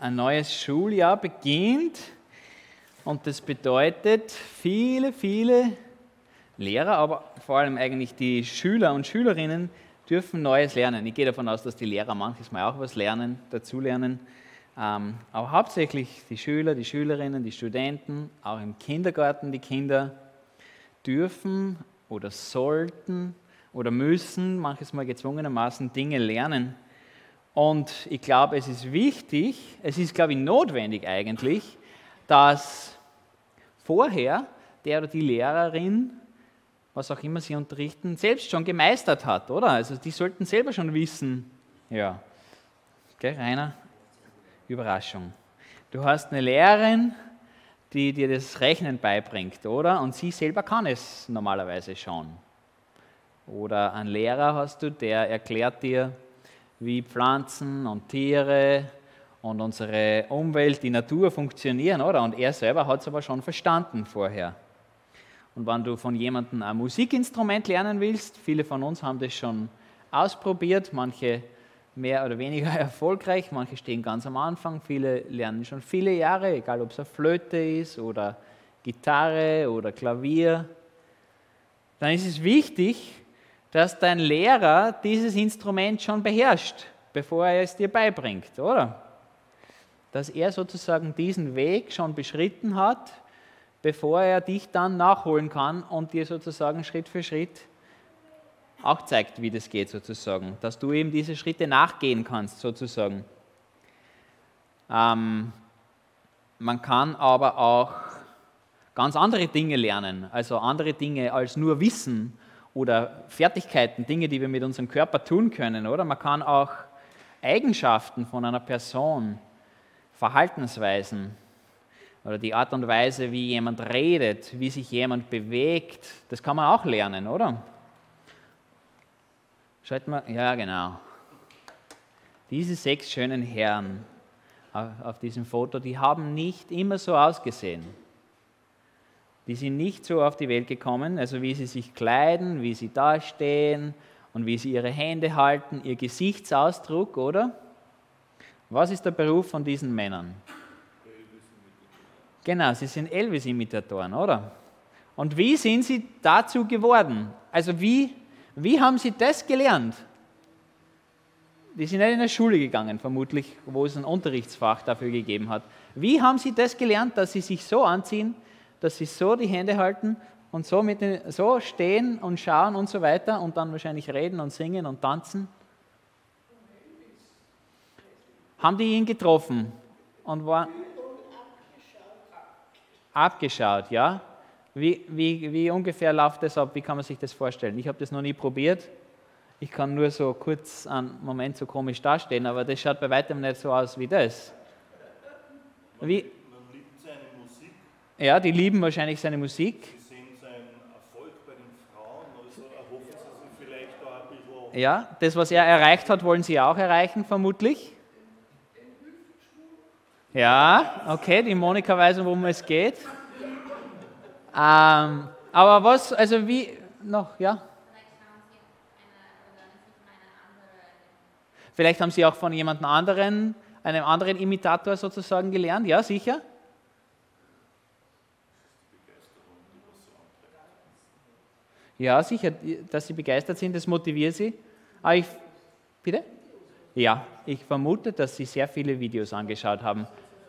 ein neues Schuljahr beginnt und das bedeutet, viele, viele Lehrer, aber vor allem eigentlich die Schüler und Schülerinnen dürfen Neues lernen. Ich gehe davon aus, dass die Lehrer manches Mal auch was lernen, dazulernen. Ähm, aber hauptsächlich die Schüler, die Schülerinnen, die Studenten, auch im Kindergarten die Kinder dürfen oder sollten oder müssen manches Mal gezwungenermaßen Dinge lernen. Und ich glaube, es ist wichtig, es ist, glaube ich, notwendig eigentlich, dass vorher der oder die Lehrerin, was auch immer sie unterrichten, selbst schon gemeistert hat, oder? Also die sollten selber schon wissen, ja, gell, Rainer? Überraschung. Du hast eine Lehrerin, die dir das Rechnen beibringt, oder? Und sie selber kann es normalerweise schon. Oder einen Lehrer hast du, der erklärt dir, wie Pflanzen und Tiere und unsere Umwelt, die Natur funktionieren, oder? Und er selber hat es aber schon verstanden vorher. Und wenn du von jemandem ein Musikinstrument lernen willst, viele von uns haben das schon ausprobiert, manche mehr oder weniger erfolgreich, manche stehen ganz am Anfang, viele lernen schon viele Jahre, egal ob es eine Flöte ist oder Gitarre oder Klavier. Dann ist es wichtig, dass dein Lehrer dieses Instrument schon beherrscht, bevor er es dir beibringt, oder? Dass er sozusagen diesen Weg schon beschritten hat, bevor er dich dann nachholen kann und dir sozusagen Schritt für Schritt auch zeigt, wie das geht sozusagen, dass du eben diese Schritte nachgehen kannst sozusagen. Ähm, man kann aber auch ganz andere Dinge lernen, also andere Dinge als nur Wissen oder Fertigkeiten, Dinge, die wir mit unserem Körper tun können, oder? Man kann auch Eigenschaften von einer Person, Verhaltensweisen oder die Art und Weise, wie jemand redet, wie sich jemand bewegt, das kann man auch lernen, oder? Schaut mal, ja genau. Diese sechs schönen Herren auf diesem Foto, die haben nicht immer so ausgesehen. Die sind nicht so auf die Welt gekommen, also wie sie sich kleiden, wie sie dastehen und wie sie ihre Hände halten, ihr Gesichtsausdruck, oder? Was ist der Beruf von diesen Männern? Genau, sie sind Elvis-Imitatoren, oder? Und wie sind sie dazu geworden? Also wie wie haben sie das gelernt? Die sind nicht in der Schule gegangen, vermutlich, wo es ein Unterrichtsfach dafür gegeben hat. Wie haben sie das gelernt, dass sie sich so anziehen, dass sie so die Hände halten und so, mit den, so stehen und schauen und so weiter und dann wahrscheinlich reden und singen und tanzen? Haben die ihn getroffen und war abgeschaut, ja? Wie, wie, wie ungefähr läuft das ab? Wie kann man sich das vorstellen? Ich habe das noch nie probiert. Ich kann nur so kurz einen Moment so komisch dastehen, aber das schaut bei weitem nicht so aus wie das. Wie? Man liebt seine Musik. Ja, die lieben wahrscheinlich seine Musik. Sie sehen seinen Erfolg bei den Frauen, also erhoffen sie sich vielleicht da ein bisschen. Ja, das, was er erreicht hat, wollen sie auch erreichen, vermutlich. Ja, okay, die Monika weiß, worum es geht. Ähm, aber was, also wie, noch, ja? Vielleicht haben Sie auch von jemand anderen, einem anderen Imitator sozusagen gelernt, ja, sicher? Ja, sicher, dass Sie begeistert sind, das motiviert Sie. Aber ich, bitte? Ja, ich vermute, dass Sie sehr viele Videos angeschaut haben.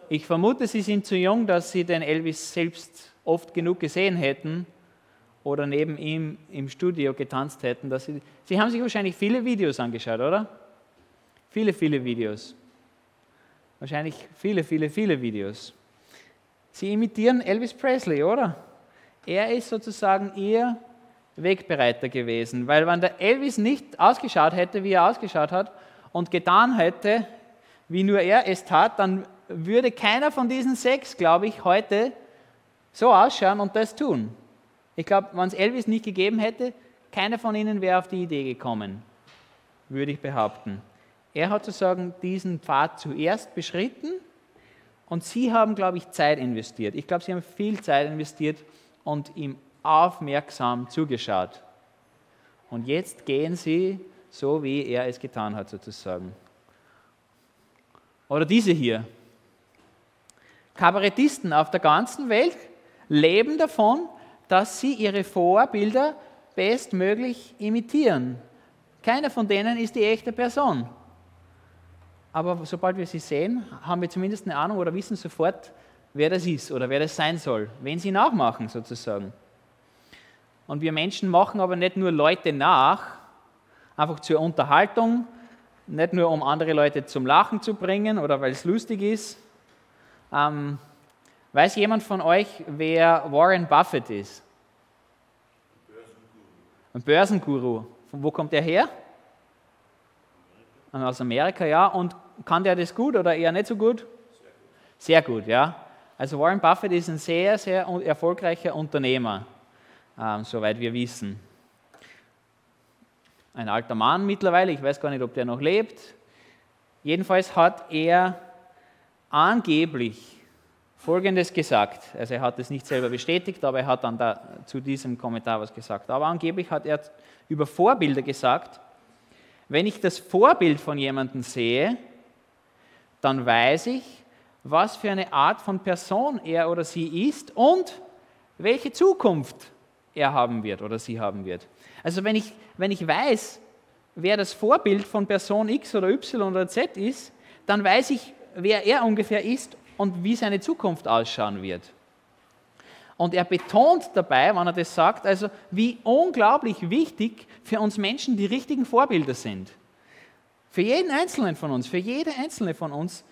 Ich vermute, Sie sind zu jung, dass Sie den Elvis selbst oft genug gesehen hätten oder neben ihm im Studio getanzt hätten. Dass sie, sie haben sich wahrscheinlich viele Videos angeschaut, oder? Viele, viele Videos. Wahrscheinlich viele, viele, viele Videos. Sie imitieren Elvis Presley, oder? Er ist sozusagen ihr Wegbereiter gewesen, weil wenn der Elvis nicht ausgeschaut hätte, wie er ausgeschaut hat, und getan hätte, wie nur er es tat, dann würde keiner von diesen sechs, glaube ich, heute so ausschauen und das tun. Ich glaube, wenn es Elvis nicht gegeben hätte, keiner von ihnen wäre auf die Idee gekommen, würde ich behaupten. Er hat sozusagen diesen Pfad zuerst beschritten und sie haben, glaube ich, Zeit investiert. Ich glaube, sie haben viel Zeit investiert und ihm aufmerksam zugeschaut. Und jetzt gehen sie so, wie er es getan hat, sozusagen. Oder diese hier. Kabarettisten auf der ganzen Welt leben davon, dass sie ihre Vorbilder bestmöglich imitieren. Keiner von denen ist die echte Person. Aber sobald wir sie sehen, haben wir zumindest eine Ahnung oder wissen sofort, wer das ist oder wer das sein soll, wen sie nachmachen sozusagen. Und wir Menschen machen aber nicht nur Leute nach, einfach zur Unterhaltung, nicht nur um andere Leute zum Lachen zu bringen oder weil es lustig ist. Ähm, weiß jemand von euch, wer Warren Buffett ist? Ein Börsenguru. Von wo kommt er her? Aus Amerika, ja. Und kann der das gut oder eher nicht so gut? Sehr gut, ja. Also Warren Buffett ist ein sehr, sehr erfolgreicher Unternehmer, ähm, soweit wir wissen. Ein alter Mann mittlerweile, ich weiß gar nicht, ob der noch lebt. Jedenfalls hat er angeblich Folgendes gesagt. Also er hat es nicht selber bestätigt, aber er hat dann da zu diesem Kommentar was gesagt. Aber angeblich hat er über Vorbilder gesagt, wenn ich das Vorbild von jemandem sehe, dann weiß ich, was für eine Art von Person er oder sie ist und welche Zukunft er haben wird oder sie haben wird. Also wenn ich, wenn ich weiß, wer das Vorbild von Person X oder Y oder Z ist, dann weiß ich, wer er ungefähr ist und wie seine Zukunft ausschauen wird. Und er betont dabei, wenn er das sagt, also wie unglaublich wichtig für uns Menschen die richtigen Vorbilder sind. Für jeden Einzelnen von uns, für jede Einzelne von uns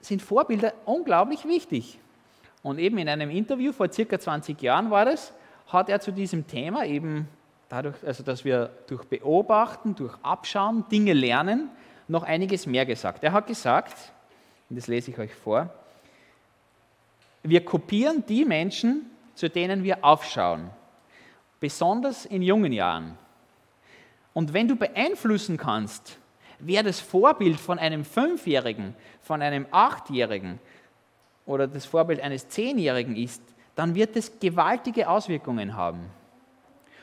sind Vorbilder unglaublich wichtig. Und eben in einem Interview vor circa 20 Jahren war das, hat er zu diesem Thema eben dadurch, also dass wir durch Beobachten, durch Abschauen Dinge lernen, noch einiges mehr gesagt. Er hat gesagt, und das lese ich euch vor, wir kopieren die Menschen, zu denen wir aufschauen, besonders in jungen Jahren. Und wenn du beeinflussen kannst, wer das Vorbild von einem Fünfjährigen, von einem Achtjährigen oder das Vorbild eines Zehnjährigen ist, dann wird es gewaltige Auswirkungen haben.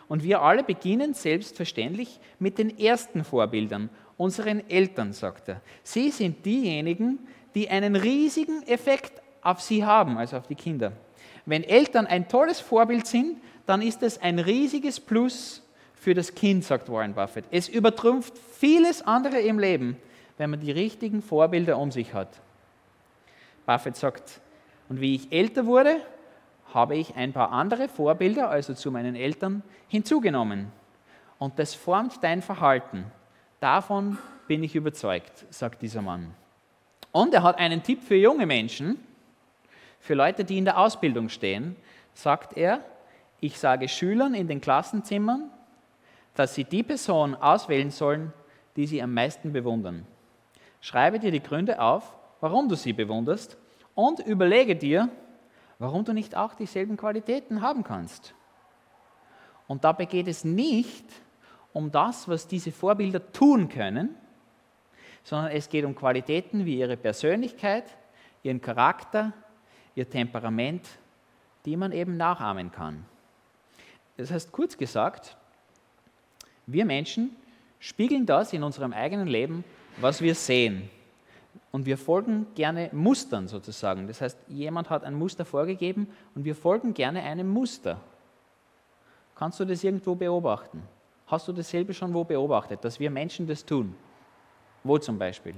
Und wir alle beginnen selbstverständlich mit den ersten Vorbildern, unseren Eltern, sagt er. Sie sind diejenigen, die einen riesigen Effekt auf sie haben, also auf die Kinder. Wenn Eltern ein tolles Vorbild sind, dann ist es ein riesiges Plus für das Kind, sagt Warren Buffett. Es übertrumpft vieles andere im Leben, wenn man die richtigen Vorbilder um sich hat. Buffett sagt, und wie ich älter wurde, habe ich ein paar andere Vorbilder, also zu meinen Eltern, hinzugenommen. Und das formt dein Verhalten. Davon bin ich überzeugt, sagt dieser Mann. Und er hat einen Tipp für junge Menschen, für Leute, die in der Ausbildung stehen, sagt er, ich sage Schülern in den Klassenzimmern, dass sie die Person auswählen sollen, die sie am meisten bewundern. Schreibe dir die Gründe auf, warum du sie bewunderst und überlege dir, warum du nicht auch dieselben Qualitäten haben kannst. Und dabei geht es nicht um das, was diese Vorbilder tun können, sondern es geht um Qualitäten wie ihre Persönlichkeit, ihren Charakter, ihr Temperament, die man eben nachahmen kann. Das heißt, kurz gesagt, wir Menschen spiegeln das in unserem eigenen Leben, was wir sehen. Und wir folgen gerne Mustern sozusagen. Das heißt, jemand hat ein Muster vorgegeben und wir folgen gerne einem Muster. Kannst du das irgendwo beobachten? Hast du dasselbe schon wo beobachtet, dass wir Menschen das tun? Wo zum Beispiel?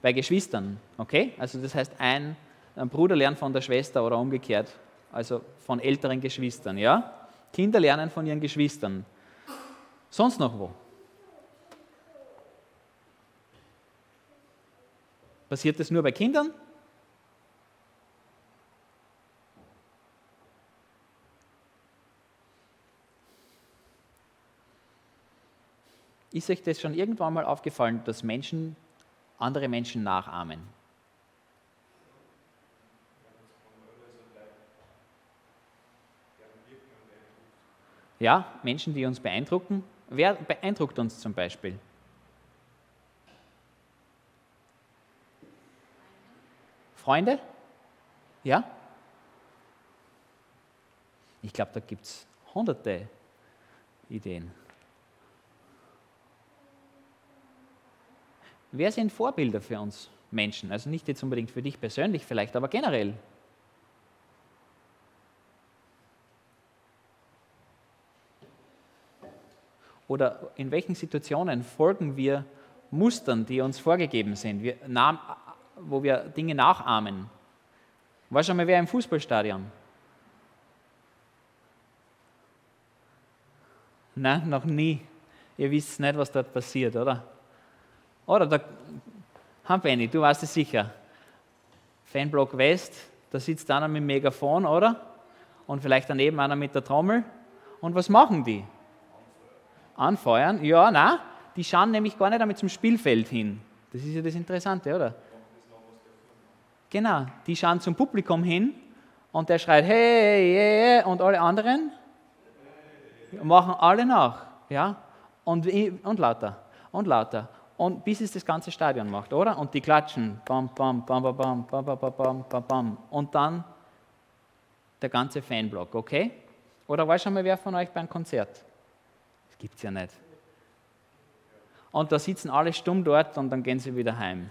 Bei Geschwistern, okay? Also das heißt, ein, ein Bruder lernt von der Schwester oder umgekehrt, also von älteren Geschwistern, ja? Kinder lernen von ihren Geschwistern. Sonst noch wo? Passiert das nur bei Kindern? Ist euch das schon irgendwann mal aufgefallen, dass Menschen andere Menschen nachahmen? Ja, Menschen, die uns beeindrucken. Wer beeindruckt uns zum Beispiel? Freunde? Ja? Ich glaube, da gibt es hunderte Ideen. Wer sind Vorbilder für uns Menschen. Also nicht jetzt unbedingt für dich persönlich vielleicht, aber generell. Oder in welchen Situationen folgen wir Mustern, die uns vorgegeben sind, wir, wo wir Dinge nachahmen? War schon mal wer im Fußballstadion? Nein, noch nie. Ihr wisst nicht, was dort passiert, oder? Oder der Benny, du weißt es sicher. Fanblock West, da sitzt einer mit dem Megafon, oder? Und vielleicht daneben einer mit der Trommel. Und was machen die? Anfeuern? Ja, nein, die schauen nämlich gar nicht damit zum Spielfeld hin. Das ist ja das Interessante, oder? Genau, die schauen zum Publikum hin und der schreit hey, hey, hey und alle anderen machen alle nach. Ja? Und, und lauter und lauter. Und bis es das ganze Stadion macht, oder? Und die klatschen. Bam, bam, bam, bam, bam, bam, bam, bam, bam, bam. Und dann der ganze Fanblock, okay? Oder war schon mal wer von euch beim Konzert? Das gibt es ja nicht. Und da sitzen alle stumm dort und dann gehen sie wieder heim.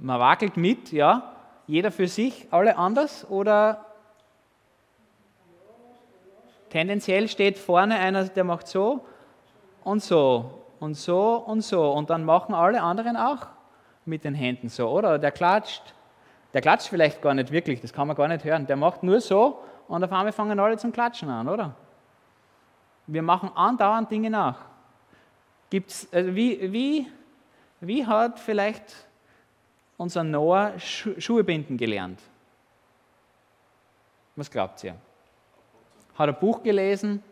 Man wackelt mit, ja. Jeder für sich, alle anders oder Tendenziell steht vorne einer, der macht so und so und so und so. Und dann machen alle anderen auch mit den Händen so, oder? Der klatscht. Der klatscht vielleicht gar nicht wirklich, das kann man gar nicht hören. Der macht nur so und auf einmal fangen alle zum Klatschen an, oder? Wir machen andauernd Dinge nach. Gibt's, also wie, wie, wie hat vielleicht unser Noah Schuhe binden gelernt? Was glaubt ihr? Hat ein Buch gelesen?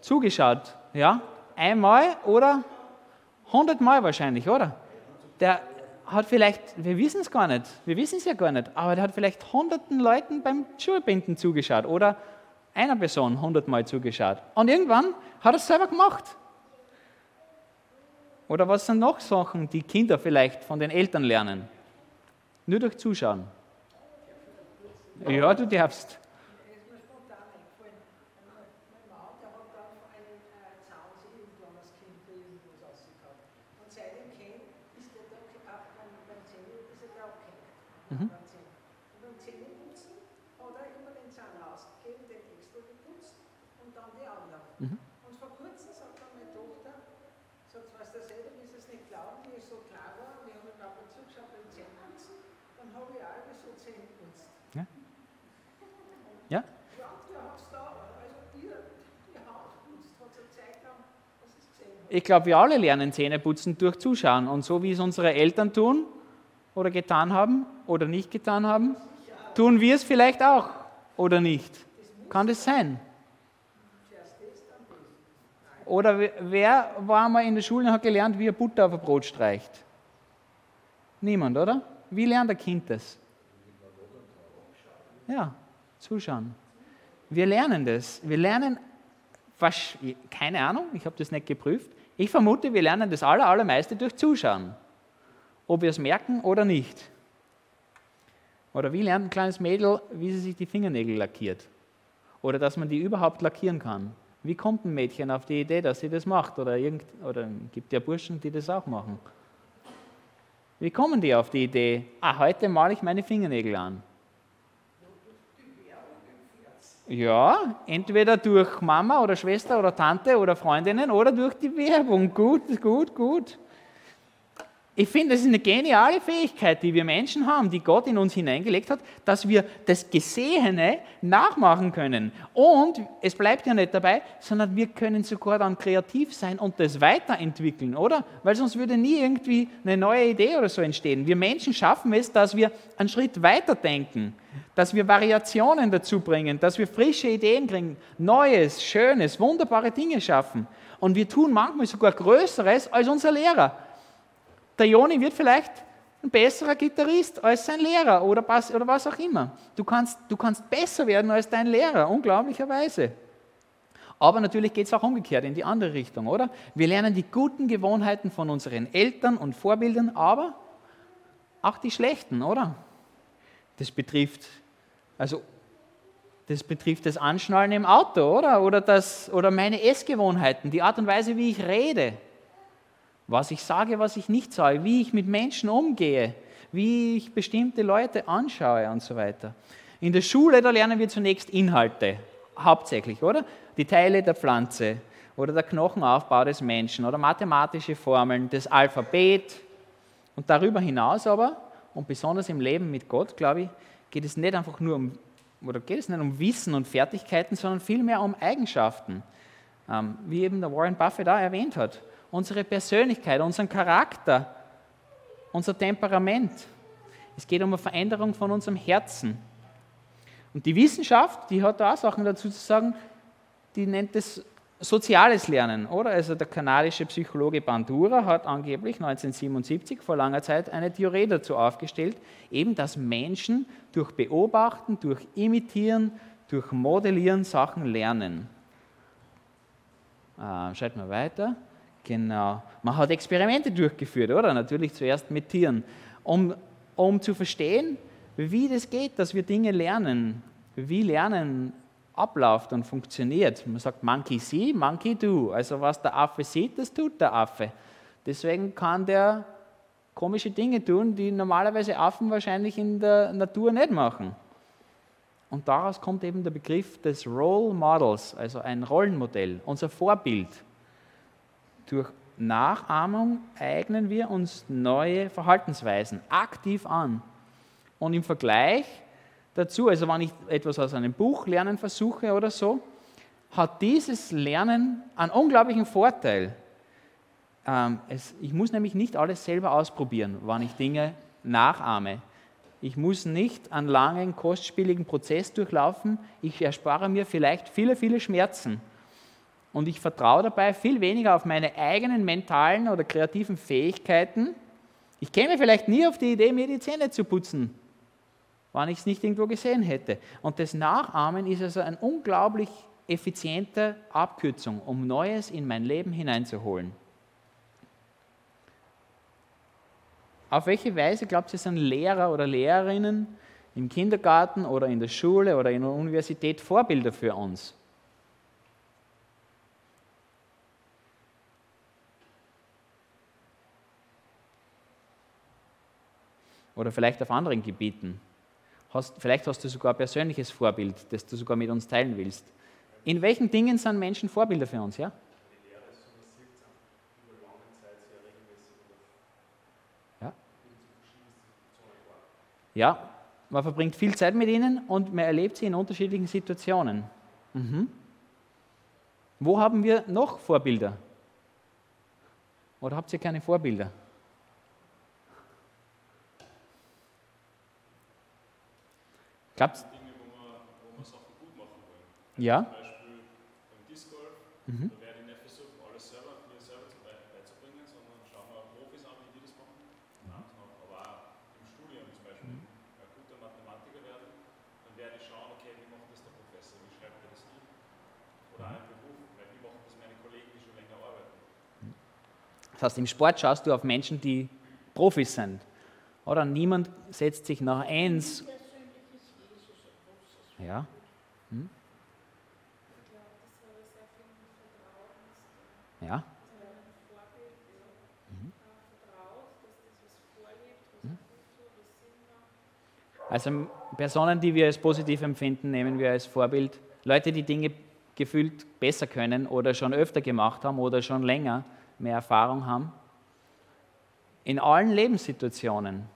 Zugeschaut, ja? Einmal oder hundertmal wahrscheinlich, oder? Der hat vielleicht, wir wissen es gar nicht, wir wissen es ja gar nicht, aber der hat vielleicht hunderten Leuten beim Schuhebinden zugeschaut oder einer Person hundertmal zugeschaut. Und irgendwann hat er es selber gemacht. Oder was sind noch Sachen, die Kinder vielleicht von den Eltern lernen? Nur durch Zuschauen. Ja, du darfst. Mhm. Beim Zähneputzen hat er immer den Zahn rausgegeben, den extra geputzt und dann die anderen. Mhm. Und vor kurzem sagt dann meine Tochter, sagt, was das selber, wie sie es nicht glauben, wie es so klar war, wir haben ab und zu geschaut beim Zähneputzen dann habe ich auch so zehn geputzt. Ja? Ja? Ja, der hat es da, also ihr, die Hand putzt, hat es Zeit lang, was es gesehen hat. Ich glaube, wir alle lernen Zähneputzen durch Zuschauen. Und so wie es unsere Eltern tun oder getan haben oder nicht getan haben, tun wir es vielleicht auch oder nicht. Kann das sein? Oder wer war mal in der Schule und hat gelernt, wie er Butter auf ein Brot streicht? Niemand, oder? Wie lernt ein Kind das? Ja, zuschauen. Wir lernen das. Wir lernen, keine Ahnung, ich habe das nicht geprüft. Ich vermute, wir lernen das aller, allermeiste durch Zuschauen. Ob wir es merken oder nicht. Oder wie lernt ein kleines Mädel, wie sie sich die Fingernägel lackiert? Oder dass man die überhaupt lackieren kann? Wie kommt ein Mädchen auf die Idee, dass sie das macht? Oder, irgend, oder gibt ja Burschen, die das auch machen. Wie kommen die auf die Idee, ah, heute male ich meine Fingernägel an? Ja, entweder durch Mama oder Schwester oder Tante oder Freundinnen oder durch die Werbung. Gut, gut, gut. Ich finde, das ist eine geniale Fähigkeit, die wir Menschen haben, die Gott in uns hineingelegt hat, dass wir das Gesehene nachmachen können. Und es bleibt ja nicht dabei, sondern wir können sogar dann kreativ sein und das weiterentwickeln, oder? Weil sonst würde nie irgendwie eine neue Idee oder so entstehen. Wir Menschen schaffen es, dass wir einen Schritt weiter denken, dass wir Variationen dazu bringen, dass wir frische Ideen kriegen, Neues, Schönes, wunderbare Dinge schaffen. Und wir tun manchmal sogar Größeres als unser Lehrer. Der Joni wird vielleicht ein besserer Gitarrist als sein Lehrer oder, oder was auch immer. Du kannst, du kannst besser werden als dein Lehrer, unglaublicherweise. Aber natürlich geht es auch umgekehrt in die andere Richtung, oder? Wir lernen die guten Gewohnheiten von unseren Eltern und Vorbildern, aber auch die schlechten, oder? Das betrifft, also Das betrifft das Anschnallen im Auto, oder? Oder, das, oder meine Essgewohnheiten, die Art und Weise, wie ich rede, was ich sage, was ich nicht sage, wie ich mit Menschen umgehe, wie ich bestimmte Leute anschaue und so weiter. In der Schule, da lernen wir zunächst Inhalte, hauptsächlich, oder? Die Teile der Pflanze oder der Knochenaufbau des Menschen oder mathematische Formeln, das Alphabet. Und darüber hinaus aber, und besonders im Leben mit Gott, glaube ich, geht es nicht einfach nur um oder geht es nicht um Wissen und Fertigkeiten, sondern vielmehr um Eigenschaften, ähm, wie eben der Warren Buffett da erwähnt hat. Unsere Persönlichkeit, unseren Charakter, unser Temperament. Es geht um eine Veränderung von unserem Herzen. Und die Wissenschaft, die hat da auch Sachen dazu zu sagen, die nennt es soziales Lernen, oder? Also der kanadische Psychologe Bandura hat angeblich 1977 vor langer Zeit eine Theorie dazu aufgestellt, eben dass Menschen durch Beobachten, durch Imitieren, durch Modellieren Sachen lernen. Äh, schaut mal weiter. Genau. Man hat Experimente durchgeführt, oder? Natürlich zuerst mit Tieren, um, um zu verstehen, wie das geht, dass wir Dinge lernen. Wie Lernen abläuft und funktioniert. Man sagt Monkey see, Monkey do. Also was der Affe sieht, das tut der Affe. Deswegen kann der komische Dinge tun, die normalerweise Affen wahrscheinlich in der Natur nicht machen. Und daraus kommt eben der Begriff des Role Models, also ein Rollenmodell, unser Vorbild. Durch Nachahmung eignen wir uns neue Verhaltensweisen aktiv an. Und im Vergleich dazu, also wenn ich etwas aus einem Buch lernen versuche oder so, hat dieses Lernen einen unglaublichen Vorteil. Ähm, ich muss nämlich nicht alles selber ausprobieren, wann ich Dinge nachahme. Ich muss nicht einen langen, kostspieligen Prozess durchlaufen. Ich erspare mir vielleicht viele, viele Schmerzen. Und ich vertraue dabei viel weniger auf meine eigenen mentalen oder kreativen Fähigkeiten. Ich käme vielleicht nie auf die Idee, mir die Zähne zu putzen, wenn ich es nicht irgendwo gesehen hätte. Und das Nachahmen ist also eine unglaublich effiziente Abkürzung, um Neues in mein Leben hineinzuholen. Auf welche Weise glaubt ihr, sind Lehrer oder Lehrerinnen im Kindergarten oder in der Schule oder in der Universität Vorbilder für uns? Oder vielleicht auf anderen Gebieten. Hast, vielleicht hast du sogar ein persönliches Vorbild, das du sogar mit uns teilen willst. In welchen Dingen sind Menschen Vorbilder für uns? Ja? Ja? ja, man verbringt viel Zeit mit ihnen und man erlebt sie in unterschiedlichen Situationen. Mhm. Wo haben wir noch Vorbilder? Oder habt ihr keine Vorbilder? Glaubt's? Dinge, wo wir, wo wir Sachen gut machen wollen. Ja. Zum Beispiel beim Disc Golf, mhm. da werde ich nicht versuchen, alles selber, mir selber zu beizubringen, sondern schauen wir Profis an, wie die das machen. Mhm. Aber auch im Studium zum Beispiel, mhm. ein guter Mathematiker werden, dann werde ich schauen, okay, wie macht das der Professor, wie schreibt er das hin? Oder auch im Beruf, weil wie machen das meine Kollegen, die schon länger arbeiten? Das heißt, im Sport schaust du auf Menschen, die Profis sind. Oder niemand setzt sich nach eins ja? Hm? Ja? Mhm. Hm? Also Personen, die wir als positiv empfinden, nehmen wir als Vorbild. Leute, die Dinge gefühlt besser können oder schon öfter gemacht haben oder schon länger mehr Erfahrung haben. In allen Lebenssituationen.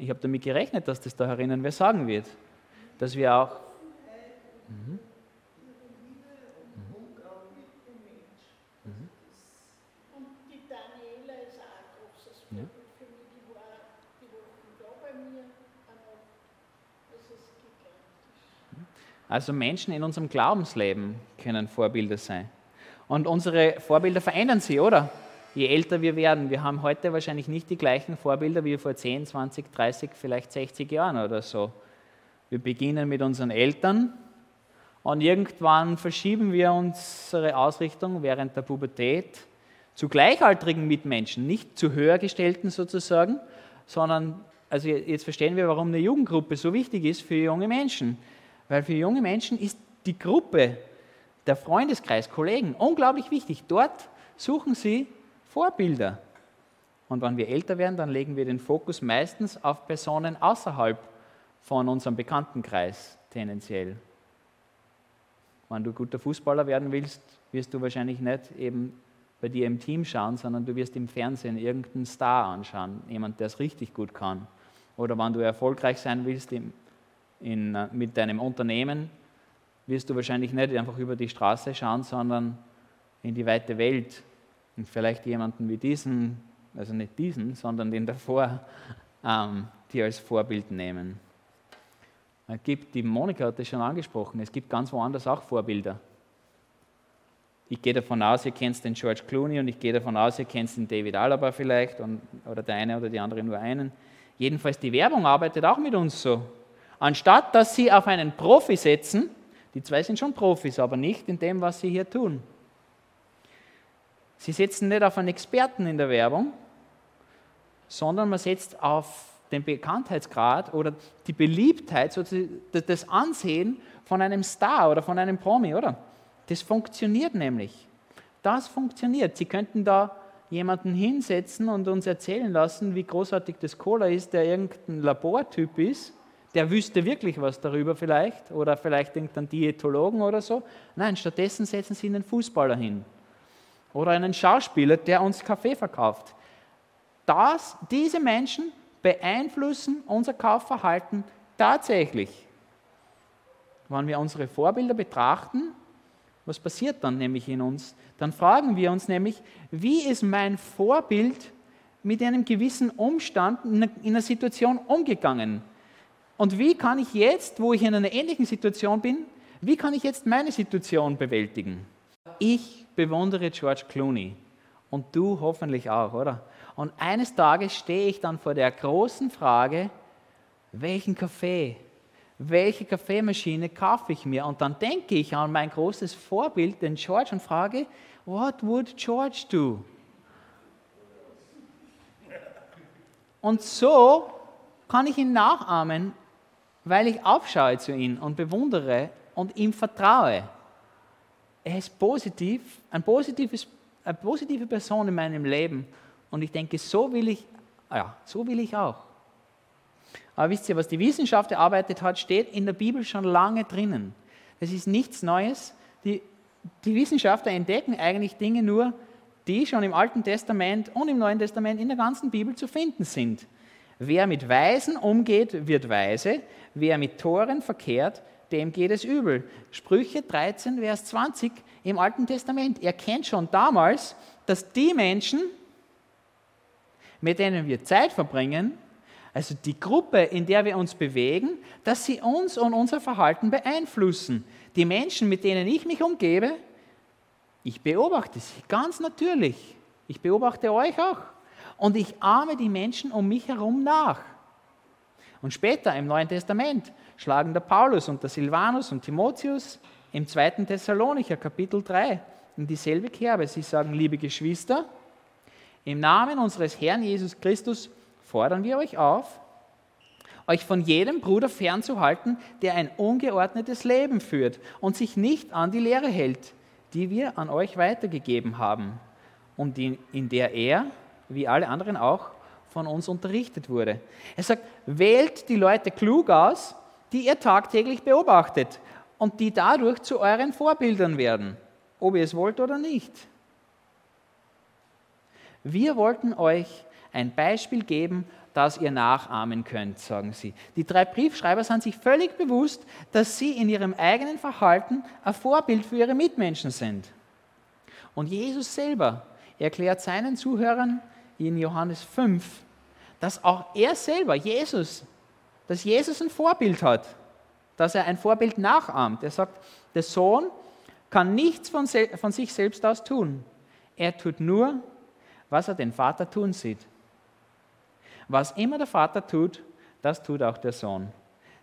Ich habe damit gerechnet, dass das da herinnen wer sagen wird. Dass wir auch. Mhm. Also Menschen in unserem Glaubensleben können Vorbilder sein. Und unsere Vorbilder verändern sich, oder? Je älter wir werden. Wir haben heute wahrscheinlich nicht die gleichen Vorbilder wie vor 10, 20, 30, vielleicht 60 Jahren oder so. Wir beginnen mit unseren Eltern und irgendwann verschieben wir unsere Ausrichtung während der Pubertät zu gleichaltrigen Mitmenschen, nicht zu höhergestellten sozusagen, sondern, also jetzt verstehen wir, warum eine Jugendgruppe so wichtig ist für junge Menschen. Weil für junge Menschen ist die Gruppe, der Freundeskreis, Kollegen unglaublich wichtig. Dort suchen sie Vorbilder. Und wenn wir älter werden, dann legen wir den Fokus meistens auf Personen außerhalb von unserem Bekanntenkreis tendenziell. Wenn du guter Fußballer werden willst, wirst du wahrscheinlich nicht eben bei dir im Team schauen, sondern du wirst im Fernsehen irgendeinen Star anschauen, jemand, der es richtig gut kann. Oder wenn du erfolgreich sein willst in, in, äh, mit deinem Unternehmen, wirst du wahrscheinlich nicht einfach über die Straße schauen, sondern in die weite Welt und vielleicht jemanden wie diesen, also nicht diesen, sondern den davor, ähm, die als Vorbild nehmen. Es gibt, die Monika hat das schon angesprochen, es gibt ganz woanders auch Vorbilder. Ich gehe davon aus, ihr kennt den George Clooney und ich gehe davon aus, ihr kennt den David Alaba vielleicht und, oder der eine oder die andere nur einen. Jedenfalls die Werbung arbeitet auch mit uns so. Anstatt dass sie auf einen Profi setzen, die zwei sind schon Profis, aber nicht in dem, was sie hier tun. Sie setzen nicht auf einen Experten in der Werbung, sondern man setzt auf den Bekanntheitsgrad oder die Beliebtheit, das Ansehen von einem Star oder von einem Promi, oder? Das funktioniert nämlich. Das funktioniert. Sie könnten da jemanden hinsetzen und uns erzählen lassen, wie großartig das Cola ist, der irgendein Labortyp ist, der wüsste wirklich was darüber vielleicht, oder vielleicht irgendein Diätologen oder so. Nein, stattdessen setzen sie einen Fußballer hin. Oder einen Schauspieler, der uns Kaffee verkauft. Das, diese Menschen beeinflussen unser Kaufverhalten tatsächlich. Wenn wir unsere Vorbilder betrachten, was passiert dann nämlich in uns? Dann fragen wir uns nämlich, wie ist mein Vorbild mit einem gewissen Umstand in einer Situation umgegangen? Und wie kann ich jetzt, wo ich in einer ähnlichen Situation bin, wie kann ich jetzt meine Situation bewältigen? Ich bewundere George Clooney und du hoffentlich auch, oder? Und eines Tages stehe ich dann vor der großen Frage, welchen Kaffee welche Kaffeemaschine kaufe ich mir? Und dann denke ich an mein großes Vorbild, den George, und frage, what would George do? Und so kann ich ihn nachahmen, weil ich aufschaue zu ihm und bewundere und ihm vertraue. Er ist positiv, ein positives, eine positive Person in meinem Leben. Und ich denke, so will ich, ja, so will ich auch. Aber wisst ihr, was die Wissenschaft erarbeitet hat, steht in der Bibel schon lange drinnen. Das ist nichts Neues. Die, die Wissenschaftler entdecken eigentlich Dinge nur, die schon im Alten Testament und im Neuen Testament in der ganzen Bibel zu finden sind. Wer mit Weisen umgeht, wird weise. Wer mit Toren verkehrt, dem geht es übel. Sprüche 13, Vers 20 im Alten Testament. Er kennt schon damals, dass die Menschen, mit denen wir Zeit verbringen, also die Gruppe, in der wir uns bewegen, dass sie uns und unser Verhalten beeinflussen. Die Menschen, mit denen ich mich umgebe, ich beobachte sie ganz natürlich. Ich beobachte euch auch. Und ich ahme die Menschen um mich herum nach. Und später im Neuen Testament schlagen der Paulus und der Silvanus und Timotheus im 2. Thessalonicher Kapitel 3 in dieselbe Kerbe. Sie sagen, liebe Geschwister, im Namen unseres Herrn Jesus Christus fordern wir euch auf, euch von jedem Bruder fernzuhalten, der ein ungeordnetes Leben führt und sich nicht an die Lehre hält, die wir an euch weitergegeben haben und in, in der er, wie alle anderen auch, von uns unterrichtet wurde. Er sagt, wählt die Leute klug aus, die ihr tagtäglich beobachtet und die dadurch zu euren Vorbildern werden, ob ihr es wollt oder nicht. Wir wollten euch ein Beispiel geben, das ihr nachahmen könnt, sagen sie. Die drei Briefschreiber sind sich völlig bewusst, dass sie in ihrem eigenen Verhalten ein Vorbild für ihre Mitmenschen sind. Und Jesus selber erklärt seinen Zuhörern in Johannes 5, dass auch er selber, Jesus, dass Jesus ein Vorbild hat, dass er ein Vorbild nachahmt. Er sagt, der Sohn kann nichts von, von sich selbst aus tun. Er tut nur, was er den Vater tun sieht. Was immer der Vater tut, das tut auch der Sohn.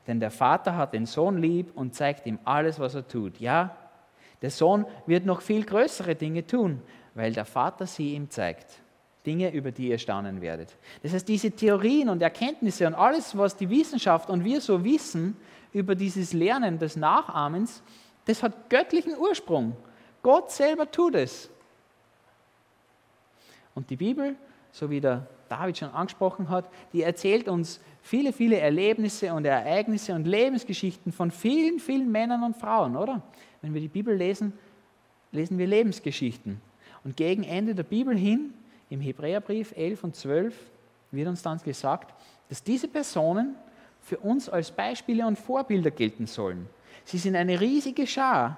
Denn der Vater hat den Sohn lieb und zeigt ihm alles, was er tut. Ja, der Sohn wird noch viel größere Dinge tun, weil der Vater sie ihm zeigt. Dinge, über die ihr staunen werdet. Das heißt, diese Theorien und Erkenntnisse und alles, was die Wissenschaft und wir so wissen über dieses Lernen des Nachahmens, das hat göttlichen Ursprung. Gott selber tut es. Und die Bibel, so wie der David schon angesprochen hat, die erzählt uns viele, viele Erlebnisse und Ereignisse und Lebensgeschichten von vielen, vielen Männern und Frauen, oder? Wenn wir die Bibel lesen, lesen wir Lebensgeschichten. Und gegen Ende der Bibel hin im Hebräerbrief 11 und 12 wird uns dann gesagt, dass diese Personen für uns als Beispiele und Vorbilder gelten sollen. Sie sind eine riesige Schar,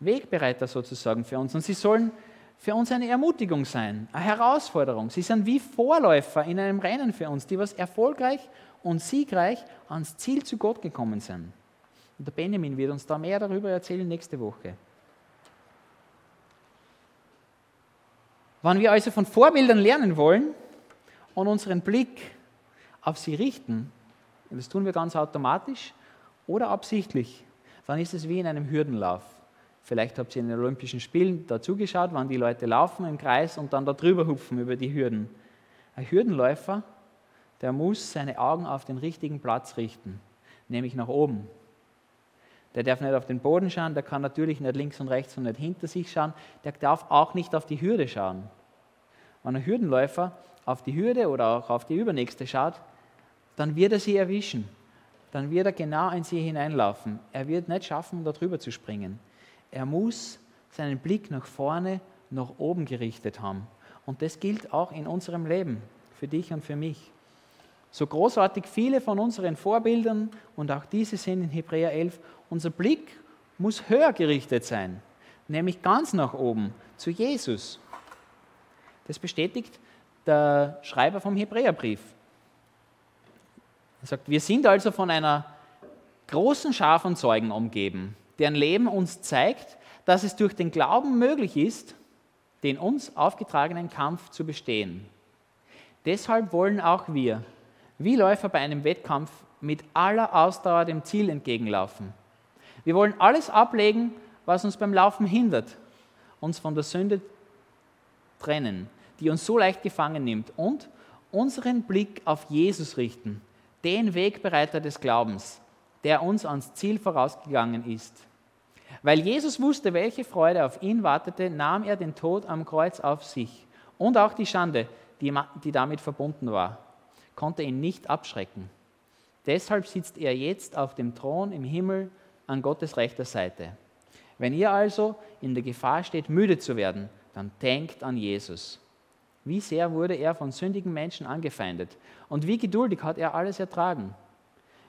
Wegbereiter sozusagen für uns und sie sollen für uns eine Ermutigung sein, eine Herausforderung. Sie sind wie Vorläufer in einem Rennen für uns, die was erfolgreich und siegreich ans Ziel zu Gott gekommen sind. Und der Benjamin wird uns da mehr darüber erzählen nächste Woche. Wenn wir also von Vorbildern lernen wollen und unseren Blick auf sie richten, das tun wir ganz automatisch oder absichtlich, dann ist es wie in einem Hürdenlauf. Vielleicht habt ihr in den Olympischen Spielen dazugeschaut, wann die Leute laufen im Kreis und dann da drüber hupfen über die Hürden. Ein Hürdenläufer, der muss seine Augen auf den richtigen Platz richten, nämlich nach oben. Der darf nicht auf den Boden schauen, der kann natürlich nicht links und rechts und nicht hinter sich schauen, der darf auch nicht auf die Hürde schauen. Wenn ein Hürdenläufer auf die Hürde oder auch auf die übernächste schaut, dann wird er sie erwischen. Dann wird er genau in sie hineinlaufen. Er wird nicht schaffen, da drüber zu springen. Er muss seinen Blick nach vorne, nach oben gerichtet haben. Und das gilt auch in unserem Leben, für dich und für mich. So großartig viele von unseren Vorbildern und auch diese sind in Hebräer 11, unser Blick muss höher gerichtet sein, nämlich ganz nach oben, zu Jesus. Das bestätigt der Schreiber vom Hebräerbrief. Er sagt, wir sind also von einer großen Schar von Zeugen umgeben, deren Leben uns zeigt, dass es durch den Glauben möglich ist, den uns aufgetragenen Kampf zu bestehen. Deshalb wollen auch wir, wie Läufer bei einem Wettkampf, mit aller Ausdauer dem Ziel entgegenlaufen. Wir wollen alles ablegen, was uns beim Laufen hindert, uns von der Sünde trennen die uns so leicht gefangen nimmt und unseren Blick auf Jesus richten, den Wegbereiter des Glaubens, der uns ans Ziel vorausgegangen ist. Weil Jesus wusste, welche Freude auf ihn wartete, nahm er den Tod am Kreuz auf sich und auch die Schande, die, damit verbunden war, konnte ihn nicht abschrecken. Deshalb sitzt er jetzt auf dem Thron im Himmel an Gottes rechter Seite. Wenn ihr also in der Gefahr steht, müde zu werden, dann denkt an Jesus. Wie sehr wurde er von sündigen Menschen angefeindet und wie geduldig hat er alles ertragen.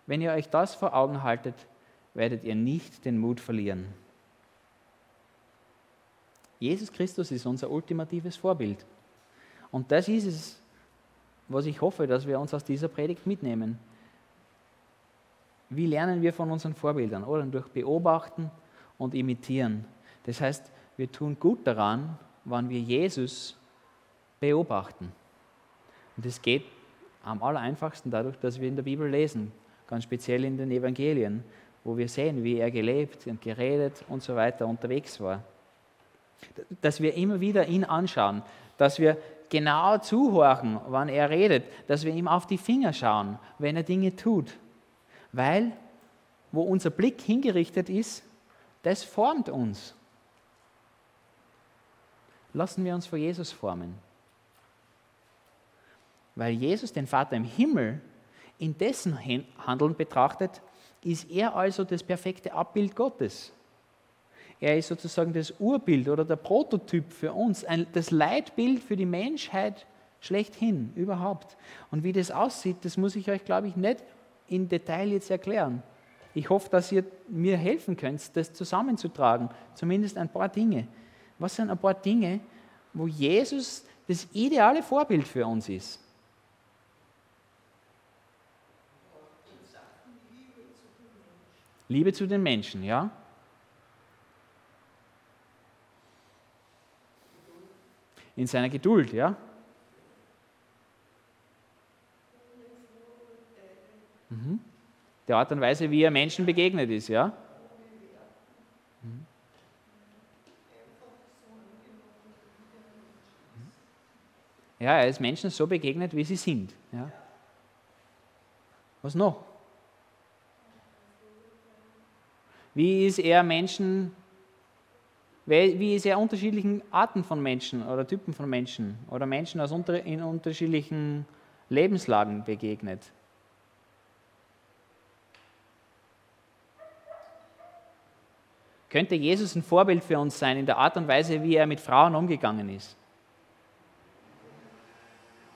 Wenn ihr euch das vor Augen haltet, werdet ihr nicht den Mut verlieren. Jesus Christus ist unser ultimatives Vorbild. Und das ist es, was ich hoffe, dass wir uns aus dieser Predigt mitnehmen. Wie lernen wir von unseren Vorbildern? Oder durch Beobachten und Imitieren. Das heißt, wir tun gut daran, wann wir Jesus beobachten. Und das geht am aller einfachsten dadurch, dass wir in der Bibel lesen, ganz speziell in den Evangelien, wo wir sehen, wie er gelebt und geredet und so weiter unterwegs war. Dass wir immer wieder ihn anschauen, dass wir genau zuhorchen, wann er redet, dass wir ihm auf die Finger schauen, wenn er Dinge tut. Weil, wo unser Blick hingerichtet ist, das formt uns. Lassen wir uns vor Jesus formen weil Jesus den Vater im Himmel in dessen Handeln betrachtet, ist er also das perfekte Abbild Gottes. Er ist sozusagen das Urbild oder der Prototyp für uns, ein, das Leitbild für die Menschheit schlechthin überhaupt. Und wie das aussieht, das muss ich euch, glaube ich, nicht in Detail jetzt erklären. Ich hoffe, dass ihr mir helfen könnt, das zusammenzutragen, zumindest ein paar Dinge. Was sind ein paar Dinge, wo Jesus das ideale Vorbild für uns ist? Liebe zu den Menschen, ja? In seiner Geduld, ja? Mhm. Der Art und Weise, wie er Menschen begegnet ist, ja? Mhm. Ja, er ist Menschen so begegnet, wie sie sind. Ja. Was noch? Wie ist er Menschen, wie ist er unterschiedlichen Arten von Menschen oder Typen von Menschen oder Menschen aus unter, in unterschiedlichen Lebenslagen begegnet? Könnte Jesus ein Vorbild für uns sein in der Art und Weise, wie er mit Frauen umgegangen ist?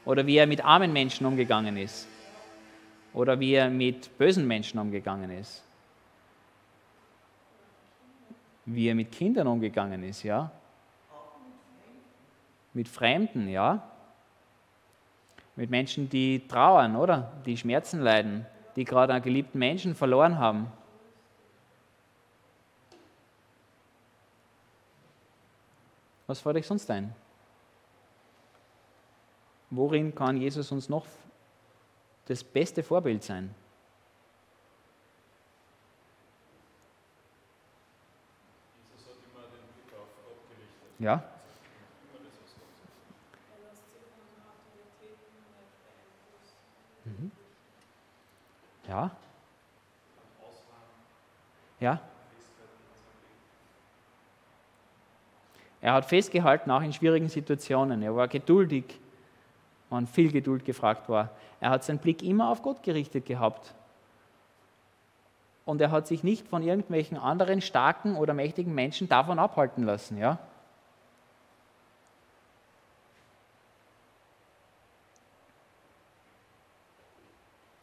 Oder wie er mit armen Menschen umgegangen ist? Oder wie er mit bösen Menschen umgegangen ist? Wie er mit Kindern umgegangen ist, ja? Mit Fremden, ja? Mit Menschen, die trauern, oder? Die Schmerzen leiden, die gerade einen geliebten Menschen verloren haben. Was fällt euch sonst ein? Worin kann Jesus uns noch das beste Vorbild sein? Jesus hat immer den Blick auf Gott gerichtet. Ja? Mhm. Ja? Ja? Er hat festgehalten, auch in schwierigen Situationen. Er war geduldig, wann viel Geduld gefragt war. Er hat seinen Blick immer auf Gott gerichtet gehabt. Und er hat sich nicht von irgendwelchen anderen starken oder mächtigen Menschen davon abhalten lassen. Ja?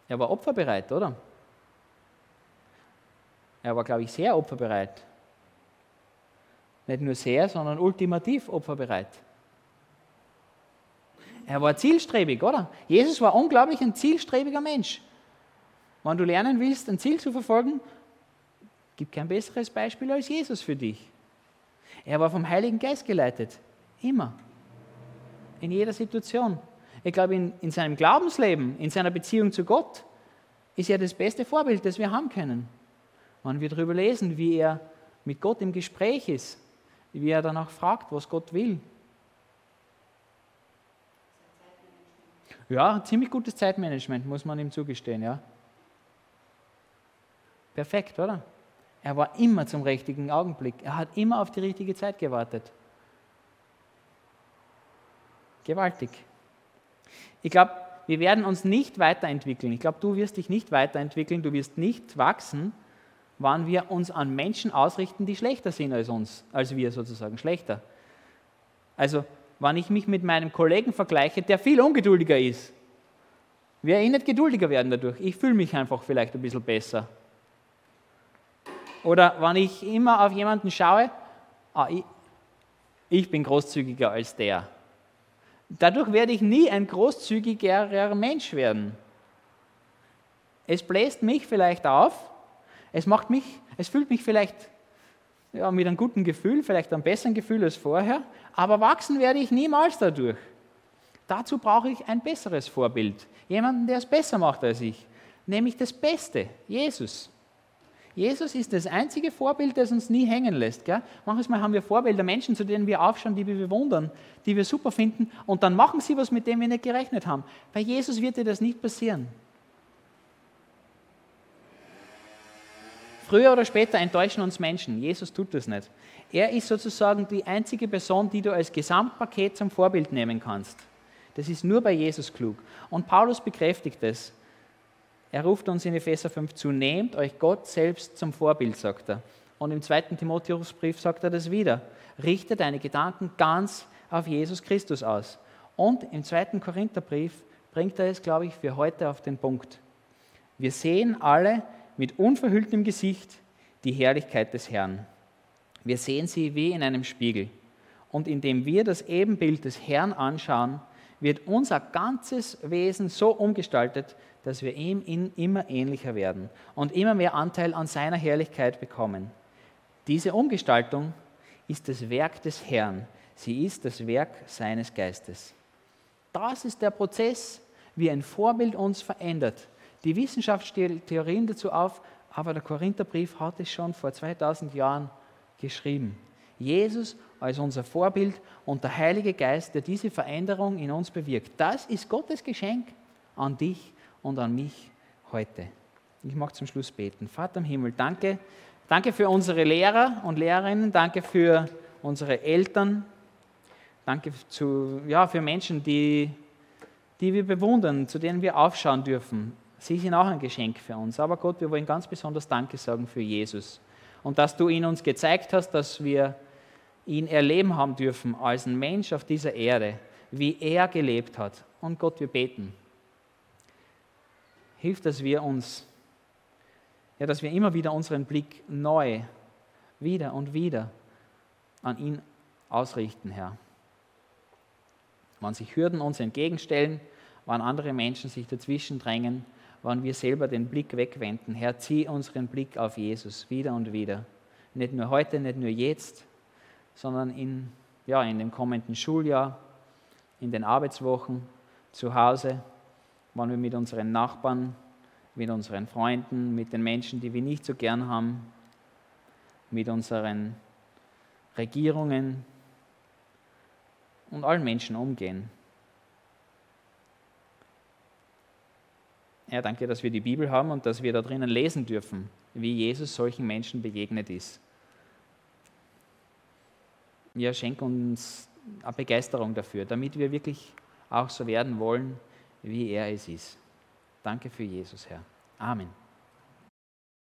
Er war opferbereit, oder? Er war, glaube ich, sehr opferbereit. Nicht nur sehr, sondern ultimativ opferbereit. Er war zielstrebig, oder? Jesus war unglaublich ein zielstrebiger Mensch. Wenn du lernen willst, ein Ziel zu verfolgen, gibt kein besseres Beispiel als Jesus für dich. Er war vom Heiligen Geist geleitet. Immer. In jeder Situation. Ich glaube, in, in seinem Glaubensleben, in seiner Beziehung zu Gott, ist er das beste Vorbild, das wir haben können. Wenn wir darüber lesen, wie er mit Gott im Gespräch ist, wie er danach fragt, was Gott will. Ja, ziemlich gutes Zeitmanagement, muss man ihm zugestehen, ja. Perfekt, oder? Er war immer zum richtigen Augenblick. Er hat immer auf die richtige Zeit gewartet. Gewaltig. Ich glaube, wir werden uns nicht weiterentwickeln. Ich glaube, du wirst dich nicht weiterentwickeln, du wirst nicht wachsen, wann wir uns an Menschen ausrichten, die schlechter sind als uns, als wir sozusagen, schlechter. Also, wenn ich mich mit meinem Kollegen vergleiche, der viel ungeduldiger ist, werde ich nicht geduldiger werden dadurch. Ich fühle mich einfach vielleicht ein bisschen besser. Oder wenn ich immer auf jemanden schaue, ah, ich, ich bin großzügiger als der. Dadurch werde ich nie ein großzügigerer Mensch werden. Es bläst mich vielleicht auf, es macht mich, es fühlt mich vielleicht ja, mit einem guten Gefühl, vielleicht einem besseren Gefühl als vorher, aber wachsen werde ich niemals dadurch. Dazu brauche ich ein besseres Vorbild, jemanden, der es besser macht als ich, nämlich das Beste, Jesus. Jesus ist das einzige Vorbild, das uns nie hängen lässt. Gell? Manchmal haben wir Vorbilder, Menschen, zu denen wir aufschauen, die wir bewundern, die wir super finden, und dann machen sie was, mit dem wir nicht gerechnet haben. Bei Jesus wird dir das nicht passieren. Früher oder später enttäuschen uns Menschen. Jesus tut das nicht. Er ist sozusagen die einzige Person, die du als Gesamtpaket zum Vorbild nehmen kannst. Das ist nur bei Jesus klug. Und Paulus bekräftigt es. Er ruft uns in Epheser 5 zu, nehmt euch Gott selbst zum Vorbild, sagt er. Und im zweiten Timotheusbrief sagt er das wieder. Richte deine Gedanken ganz auf Jesus Christus aus. Und im zweiten Korintherbrief bringt er es, glaube ich, für heute auf den Punkt. Wir sehen alle, mit unverhülltem Gesicht die Herrlichkeit des Herrn. Wir sehen sie wie in einem Spiegel. Und indem wir das Ebenbild des Herrn anschauen, wird unser ganzes Wesen so umgestaltet, dass wir ihm immer ähnlicher werden und immer mehr Anteil an seiner Herrlichkeit bekommen. Diese Umgestaltung ist das Werk des Herrn. Sie ist das Werk seines Geistes. Das ist der Prozess, wie ein Vorbild uns verändert, die Wissenschaft stellt Theorien dazu auf, aber der Korintherbrief hat es schon vor 2000 Jahren geschrieben. Jesus als unser Vorbild und der Heilige Geist, der diese Veränderung in uns bewirkt. Das ist Gottes Geschenk an dich und an mich heute. Ich mag zum Schluss beten. Vater im Himmel, danke. Danke für unsere Lehrer und Lehrerinnen. Danke für unsere Eltern. Danke zu, ja, für Menschen, die, die wir bewundern, zu denen wir aufschauen dürfen. Sie sind auch ein Geschenk für uns. Aber Gott, wir wollen ganz besonders Danke sagen für Jesus. Und dass du ihn uns gezeigt hast, dass wir ihn erleben haben dürfen als ein Mensch auf dieser Erde, wie er gelebt hat. Und Gott, wir beten. Hilf, dass wir uns, ja, dass wir immer wieder unseren Blick neu, wieder und wieder an ihn ausrichten, Herr. Wann sich Hürden uns entgegenstellen, wann andere Menschen sich dazwischen drängen, wann wir selber den Blick wegwenden. Herr, zieh unseren Blick auf Jesus wieder und wieder. Nicht nur heute, nicht nur jetzt, sondern in, ja, in dem kommenden Schuljahr, in den Arbeitswochen, zu Hause, wann wir mit unseren Nachbarn, mit unseren Freunden, mit den Menschen, die wir nicht so gern haben, mit unseren Regierungen und allen Menschen umgehen. Ja, danke, dass wir die Bibel haben und dass wir da drinnen lesen dürfen, wie Jesus solchen Menschen begegnet ist. Ja, schenk uns eine Begeisterung dafür, damit wir wirklich auch so werden wollen, wie er es ist. Danke für Jesus, Herr. Amen.